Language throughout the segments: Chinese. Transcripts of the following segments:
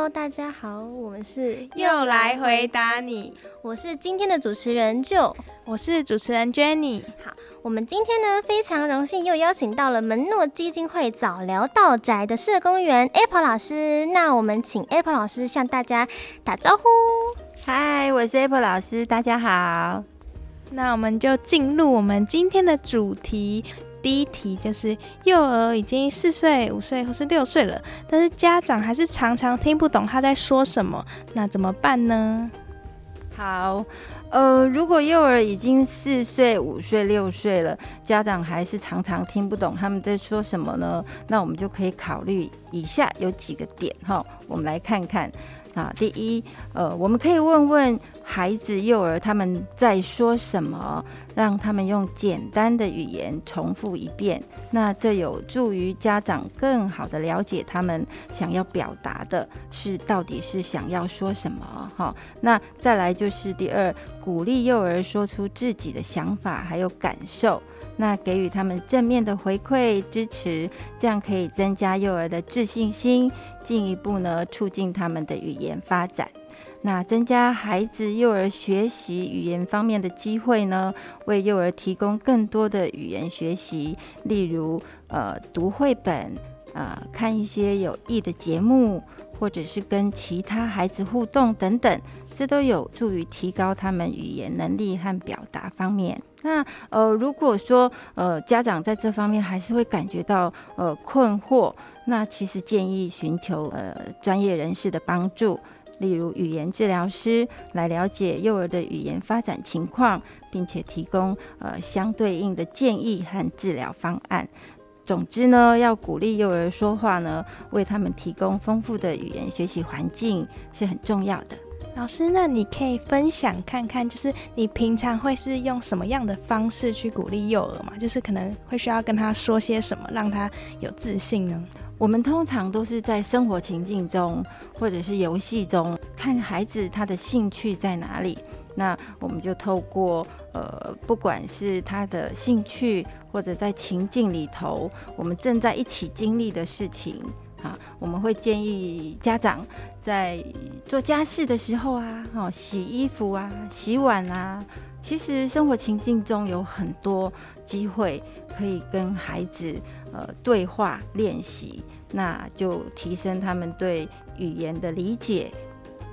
Hello，大家好，我们是又来回答你，我是今天的主持人 Joe，我是主持人 Jenny。好，我们今天呢非常荣幸又邀请到了门诺基金会早疗道宅的社工员 Apple 老师，那我们请 Apple 老师向大家打招呼。嗨，我是 Apple 老师，大家好。那我们就进入我们今天的主题。第一题就是幼儿已经四岁、五岁或是六岁了，但是家长还是常常听不懂他在说什么，那怎么办呢？好，呃，如果幼儿已经四岁、五岁、六岁了，家长还是常常听不懂他们在说什么呢？那我们就可以考虑以下有几个点哈，我们来看看。啊，第一，呃，我们可以问问孩子、幼儿他们在说什么，让他们用简单的语言重复一遍，那这有助于家长更好的了解他们想要表达的是到底是想要说什么。哈，那再来就是第二，鼓励幼儿说出自己的想法还有感受。那给予他们正面的回馈支持，这样可以增加幼儿的自信心，进一步呢促进他们的语言发展。那增加孩子幼儿学习语言方面的机会呢，为幼儿提供更多的语言学习，例如呃读绘本，呃看一些有益的节目，或者是跟其他孩子互动等等，这都有助于提高他们语言能力和表达方面。那呃，如果说呃家长在这方面还是会感觉到呃困惑，那其实建议寻求呃专业人士的帮助，例如语言治疗师来了解幼儿的语言发展情况，并且提供呃相对应的建议和治疗方案。总之呢，要鼓励幼儿说话呢，为他们提供丰富的语言学习环境是很重要的。老师，那你可以分享看看，就是你平常会是用什么样的方式去鼓励幼儿嘛？就是可能会需要跟他说些什么，让他有自信呢？我们通常都是在生活情境中，或者是游戏中，看孩子他的兴趣在哪里，那我们就透过呃，不管是他的兴趣，或者在情境里头，我们正在一起经历的事情。啊，我们会建议家长在做家事的时候啊，哦，洗衣服啊，洗碗啊，其实生活情境中有很多机会可以跟孩子呃对话练习，那就提升他们对语言的理解。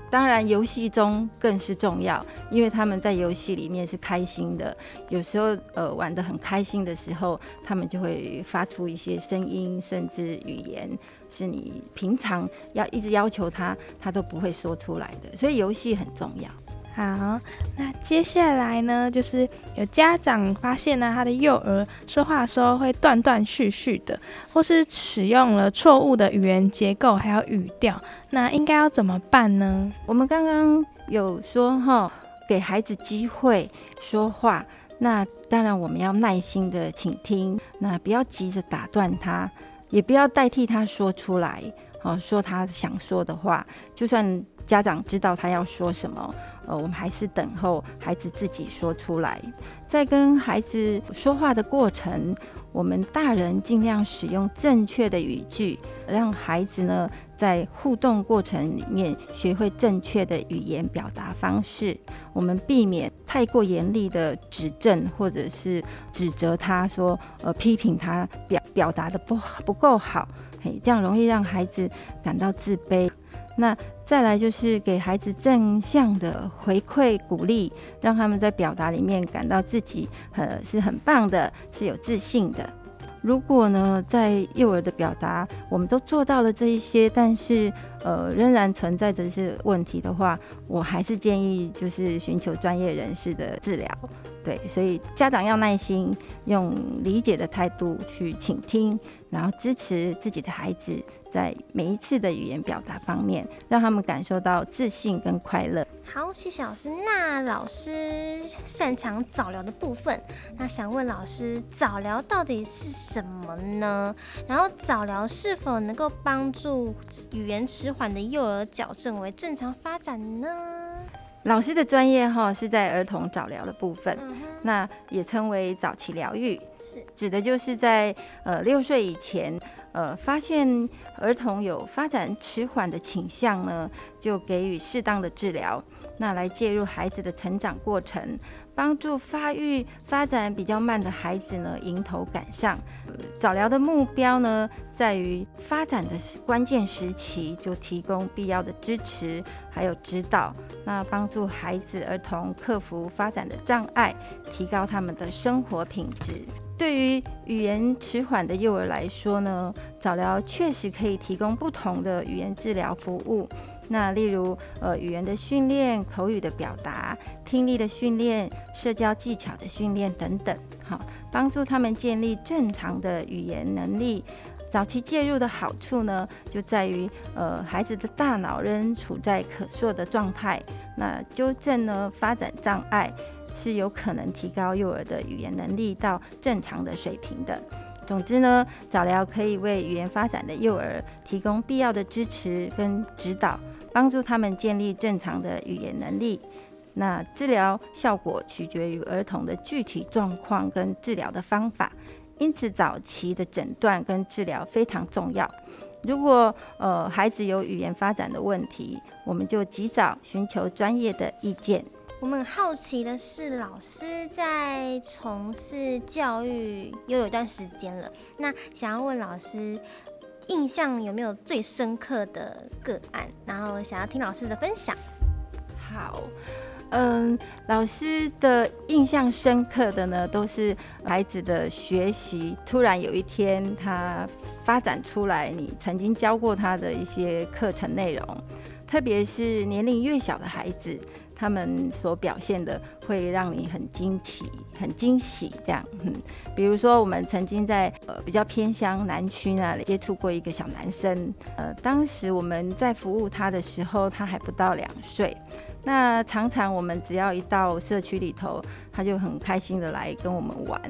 当然，游戏中更是重要，因为他们在游戏里面是开心的。有时候，呃，玩得很开心的时候，他们就会发出一些声音，甚至语言，是你平常要一直要求他，他都不会说出来的。所以，游戏很重要。好，那接下来呢，就是有家长发现呢，他的幼儿说话的时候会断断续续的，或是使用了错误的语言结构，还有语调，那应该要怎么办呢？我们刚刚有说哈，给孩子机会说话，那当然我们要耐心的倾听，那不要急着打断他，也不要代替他说出来，好说他想说的话，就算家长知道他要说什么。呃，我们还是等候孩子自己说出来。在跟孩子说话的过程，我们大人尽量使用正确的语句，让孩子呢在互动过程里面学会正确的语言表达方式。我们避免太过严厉的指正，或者是指责他说，呃，批评他表表达的不不够好，嘿，这样容易让孩子感到自卑。那再来就是给孩子正向的回馈鼓励，让他们在表达里面感到自己呃是很棒的，是有自信的。如果呢在幼儿的表达我们都做到了这一些，但是呃仍然存在这些问题的话，我还是建议就是寻求专业人士的治疗。对，所以家长要耐心，用理解的态度去倾听，然后支持自己的孩子。在每一次的语言表达方面，让他们感受到自信跟快乐。好，谢谢老师。那老师擅长早疗的部分，那想问老师，早疗到底是什么呢？然后早疗是否能够帮助语言迟缓的幼儿矫正为正常发展呢？老师的专业哈是在儿童早疗的部分，那也称为早期疗愈，是指的就是在呃六岁以前。呃发现儿童有发展迟缓的倾向呢，就给予适当的治疗，那来介入孩子的成长过程。帮助发育发展比较慢的孩子呢，迎头赶上。早疗的目标呢，在于发展的关键时期就提供必要的支持，还有指导，那帮助孩子儿童克服发展的障碍，提高他们的生活品质。对于语言迟缓的幼儿来说呢，早疗确实可以提供不同的语言治疗服务。那例如，呃，语言的训练、口语的表达、听力的训练、社交技巧的训练等等，好，帮助他们建立正常的语言能力。早期介入的好处呢，就在于，呃，孩子的大脑仍处在可塑的状态，那纠正呢发展障碍，是有可能提高幼儿的语言能力到正常的水平的。总之呢，早疗可以为语言发展的幼儿提供必要的支持跟指导。帮助他们建立正常的语言能力。那治疗效果取决于儿童的具体状况跟治疗的方法，因此早期的诊断跟治疗非常重要。如果呃孩子有语言发展的问题，我们就及早寻求专业的意见。我们好奇的是，老师在从事教育又有一段时间了，那想要问老师。印象有没有最深刻的个案？然后想要听老师的分享。好，嗯，老师的印象深刻的呢，都是孩子的学习突然有一天他发展出来，你曾经教过他的一些课程内容，特别是年龄越小的孩子。他们所表现的会让你很惊奇、很惊喜，这样，嗯，比如说我们曾经在呃比较偏乡南区那里接触过一个小男生，呃，当时我们在服务他的时候，他还不到两岁，那常常我们只要一到社区里头，他就很开心的来跟我们玩，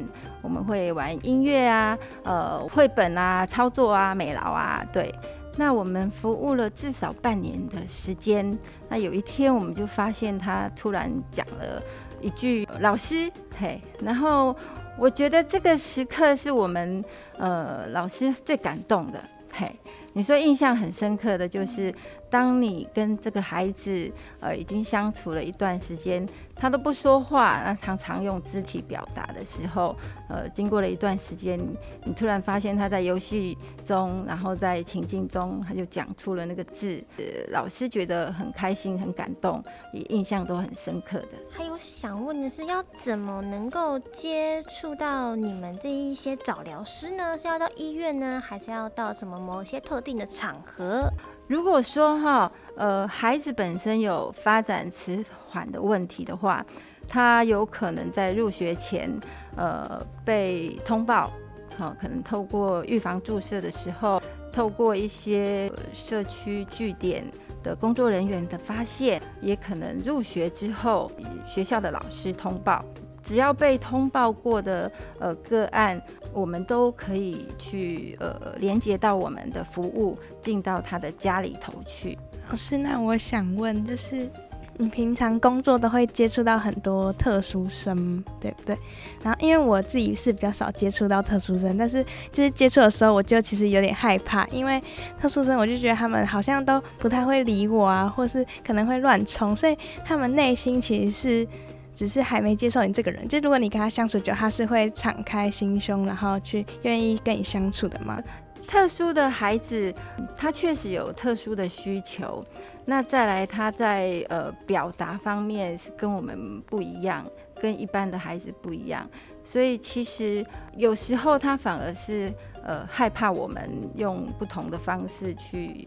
我们会玩音乐啊，呃，绘本啊，操作啊，美劳啊，对。那我们服务了至少半年的时间，那有一天我们就发现他突然讲了一句“老师”，嘿，然后我觉得这个时刻是我们呃老师最感动的，嘿，你说印象很深刻的就是。当你跟这个孩子呃已经相处了一段时间，他都不说话，那常常用肢体表达的时候，呃，经过了一段时间，你突然发现他在游戏中，然后在情境中，他就讲出了那个字，呃，老师觉得很开心、很感动，也印象都很深刻的。还有想问的是，要怎么能够接触到你们这一些早疗师呢？是要到医院呢，还是要到什么某些特定的场合？如果说哈，呃，孩子本身有发展迟缓的问题的话，他有可能在入学前，呃，被通报，好，可能透过预防注射的时候，透过一些社区据点的工作人员的发现，也可能入学之后，学校的老师通报。只要被通报过的呃个案，我们都可以去呃连接到我们的服务，进到他的家里头去。老师，那我想问，就是你平常工作都会接触到很多特殊生，对不对？然后因为我自己是比较少接触到特殊生，但是就是接触的时候，我就其实有点害怕，因为特殊生我就觉得他们好像都不太会理我啊，或是可能会乱冲，所以他们内心其实是。只是还没接受你这个人，就如果你跟他相处久，他是会敞开心胸，然后去愿意跟你相处的吗？特殊的孩子，他确实有特殊的需求。那再来，他在呃表达方面是跟我们不一样，跟一般的孩子不一样。所以其实有时候他反而是呃害怕我们用不同的方式去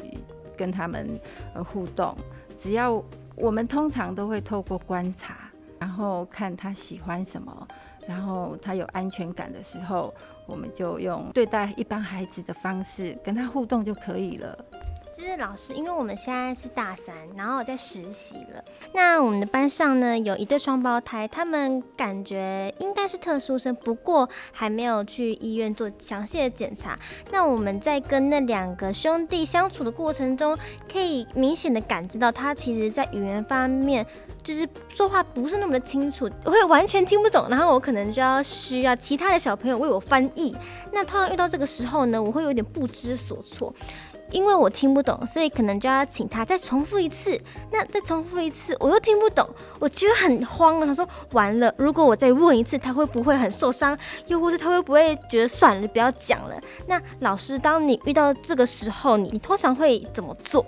跟他们呃互动。只要我们通常都会透过观察。然后看他喜欢什么，然后他有安全感的时候，我们就用对待一般孩子的方式跟他互动就可以了。就是老师，因为我们现在是大三，然后在实习了。那我们的班上呢有一对双胞胎，他们感觉应该是特殊生，不过还没有去医院做详细的检查。那我们在跟那两个兄弟相处的过程中，可以明显的感知到他其实在语言方面就是说话不是那么的清楚，我会完全听不懂，然后我可能就要需要其他的小朋友为我翻译。那通常遇到这个时候呢，我会有点不知所措。因为我听不懂，所以可能就要请他再重复一次。那再重复一次，我又听不懂，我觉得很慌了。他说：“完了，如果我再问一次，他会不会很受伤？又或是他会不会觉得算了，不要讲了？”那老师，当你遇到这个时候，你你通常会怎么做？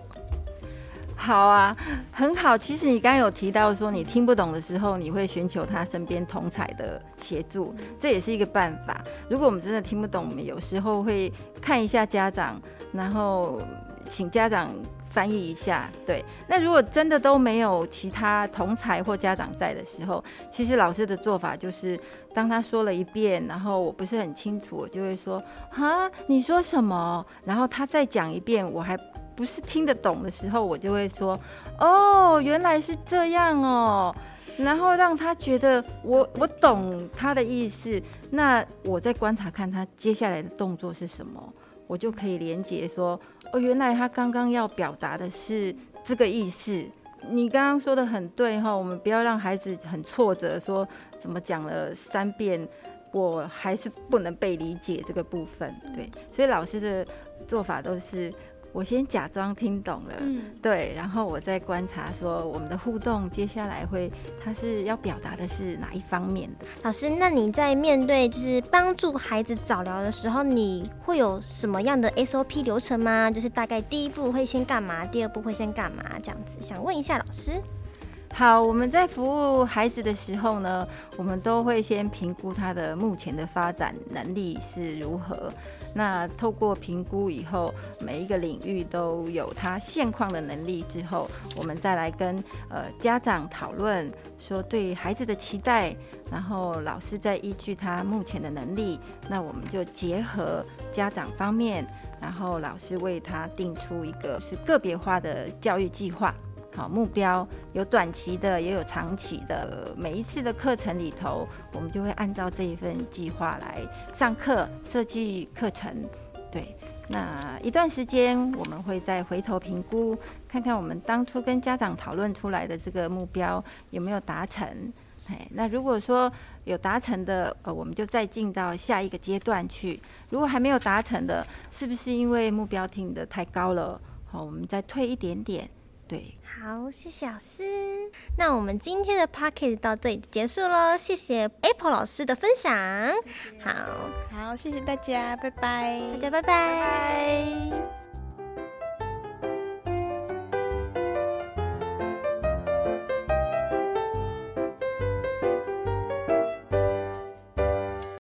好啊，很好。其实你刚刚有提到说，你听不懂的时候，你会寻求他身边同才的协助，这也是一个办法。如果我们真的听不懂，我们有时候会看一下家长，然后请家长翻译一下。对，那如果真的都没有其他同才或家长在的时候，其实老师的做法就是，当他说了一遍，然后我不是很清楚，我就会说：“哈，你说什么？”然后他再讲一遍，我还。不是听得懂的时候，我就会说：“哦，原来是这样哦。”然后让他觉得我我懂他的意思。那我再观察看他接下来的动作是什么，我就可以连接说：“哦，原来他刚刚要表达的是这个意思。”你刚刚说的很对哈，我们不要让孩子很挫折，说怎么讲了三遍，我还是不能被理解这个部分。对，所以老师的做法都是。我先假装听懂了，嗯，对，然后我再观察说我们的互动接下来会，他是要表达的是哪一方面的？老师，那你在面对就是帮助孩子早疗的时候，你会有什么样的 SOP 流程吗？就是大概第一步会先干嘛，第二步会先干嘛这样子？想问一下老师。好，我们在服务孩子的时候呢，我们都会先评估他的目前的发展能力是如何。那透过评估以后，每一个领域都有他现况的能力之后，我们再来跟呃家长讨论说对孩子的期待，然后老师再依据他目前的能力，那我们就结合家长方面，然后老师为他定出一个是个别化的教育计划。好，目标有短期的，也有长期的。每一次的课程里头，我们就会按照这一份计划来上课、设计课程。对，那一段时间我们会再回头评估，看看我们当初跟家长讨论出来的这个目标有没有达成。哎，那如果说有达成的，呃，我们就再进到下一个阶段去。如果还没有达成的，是不是因为目标定的太高了？好，我们再退一点点。对，好，谢谢老师。那我们今天的 p o c k e t 到这里结束喽，谢谢 Apple 老师的分享。好，好，谢谢大家，拜拜，大家拜拜。